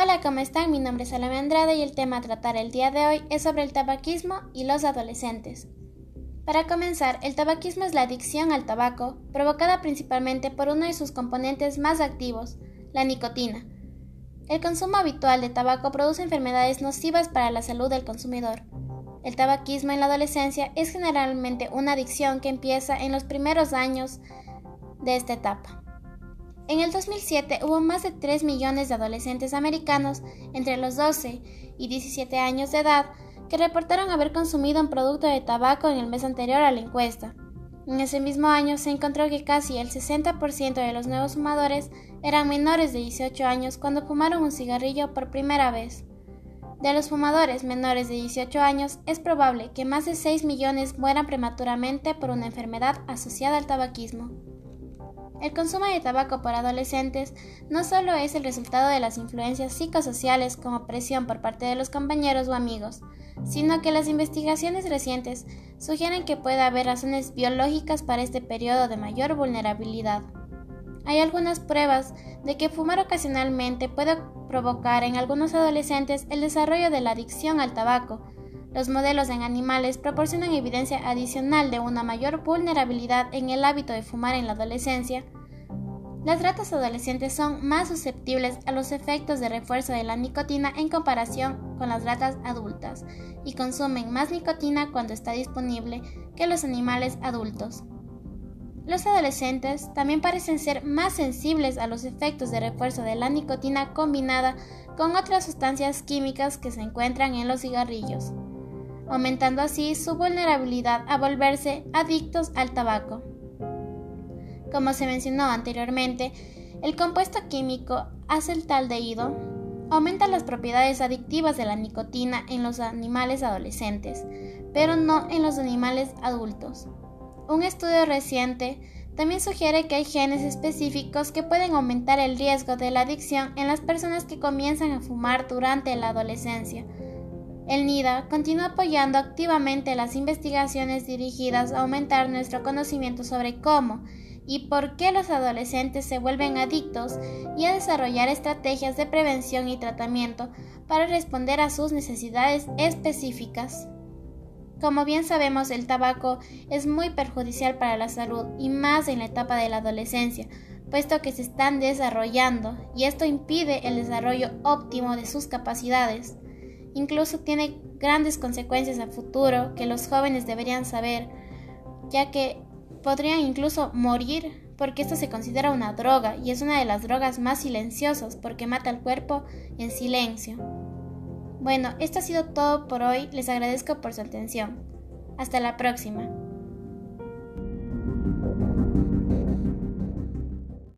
Hola, ¿cómo están? Mi nombre es Salome Andrade y el tema a tratar el día de hoy es sobre el tabaquismo y los adolescentes. Para comenzar, el tabaquismo es la adicción al tabaco, provocada principalmente por uno de sus componentes más activos, la nicotina. El consumo habitual de tabaco produce enfermedades nocivas para la salud del consumidor. El tabaquismo en la adolescencia es generalmente una adicción que empieza en los primeros años de esta etapa. En el 2007 hubo más de 3 millones de adolescentes americanos entre los 12 y 17 años de edad que reportaron haber consumido un producto de tabaco en el mes anterior a la encuesta. En ese mismo año se encontró que casi el 60% de los nuevos fumadores eran menores de 18 años cuando fumaron un cigarrillo por primera vez. De los fumadores menores de 18 años, es probable que más de 6 millones mueran prematuramente por una enfermedad asociada al tabaquismo. El consumo de tabaco por adolescentes no solo es el resultado de las influencias psicosociales como presión por parte de los compañeros o amigos, sino que las investigaciones recientes sugieren que puede haber razones biológicas para este periodo de mayor vulnerabilidad. Hay algunas pruebas de que fumar ocasionalmente puede provocar en algunos adolescentes el desarrollo de la adicción al tabaco, los modelos en animales proporcionan evidencia adicional de una mayor vulnerabilidad en el hábito de fumar en la adolescencia. Las ratas adolescentes son más susceptibles a los efectos de refuerzo de la nicotina en comparación con las ratas adultas y consumen más nicotina cuando está disponible que los animales adultos. Los adolescentes también parecen ser más sensibles a los efectos de refuerzo de la nicotina combinada con otras sustancias químicas que se encuentran en los cigarrillos aumentando así su vulnerabilidad a volverse adictos al tabaco. Como se mencionó anteriormente, el compuesto químico acetaldehído aumenta las propiedades adictivas de la nicotina en los animales adolescentes, pero no en los animales adultos. Un estudio reciente también sugiere que hay genes específicos que pueden aumentar el riesgo de la adicción en las personas que comienzan a fumar durante la adolescencia, el NIDA continúa apoyando activamente las investigaciones dirigidas a aumentar nuestro conocimiento sobre cómo y por qué los adolescentes se vuelven adictos y a desarrollar estrategias de prevención y tratamiento para responder a sus necesidades específicas. Como bien sabemos, el tabaco es muy perjudicial para la salud y más en la etapa de la adolescencia, puesto que se están desarrollando y esto impide el desarrollo óptimo de sus capacidades. Incluso tiene grandes consecuencias a futuro que los jóvenes deberían saber, ya que podrían incluso morir porque esto se considera una droga y es una de las drogas más silenciosas porque mata al cuerpo en silencio. Bueno, esto ha sido todo por hoy, les agradezco por su atención. Hasta la próxima.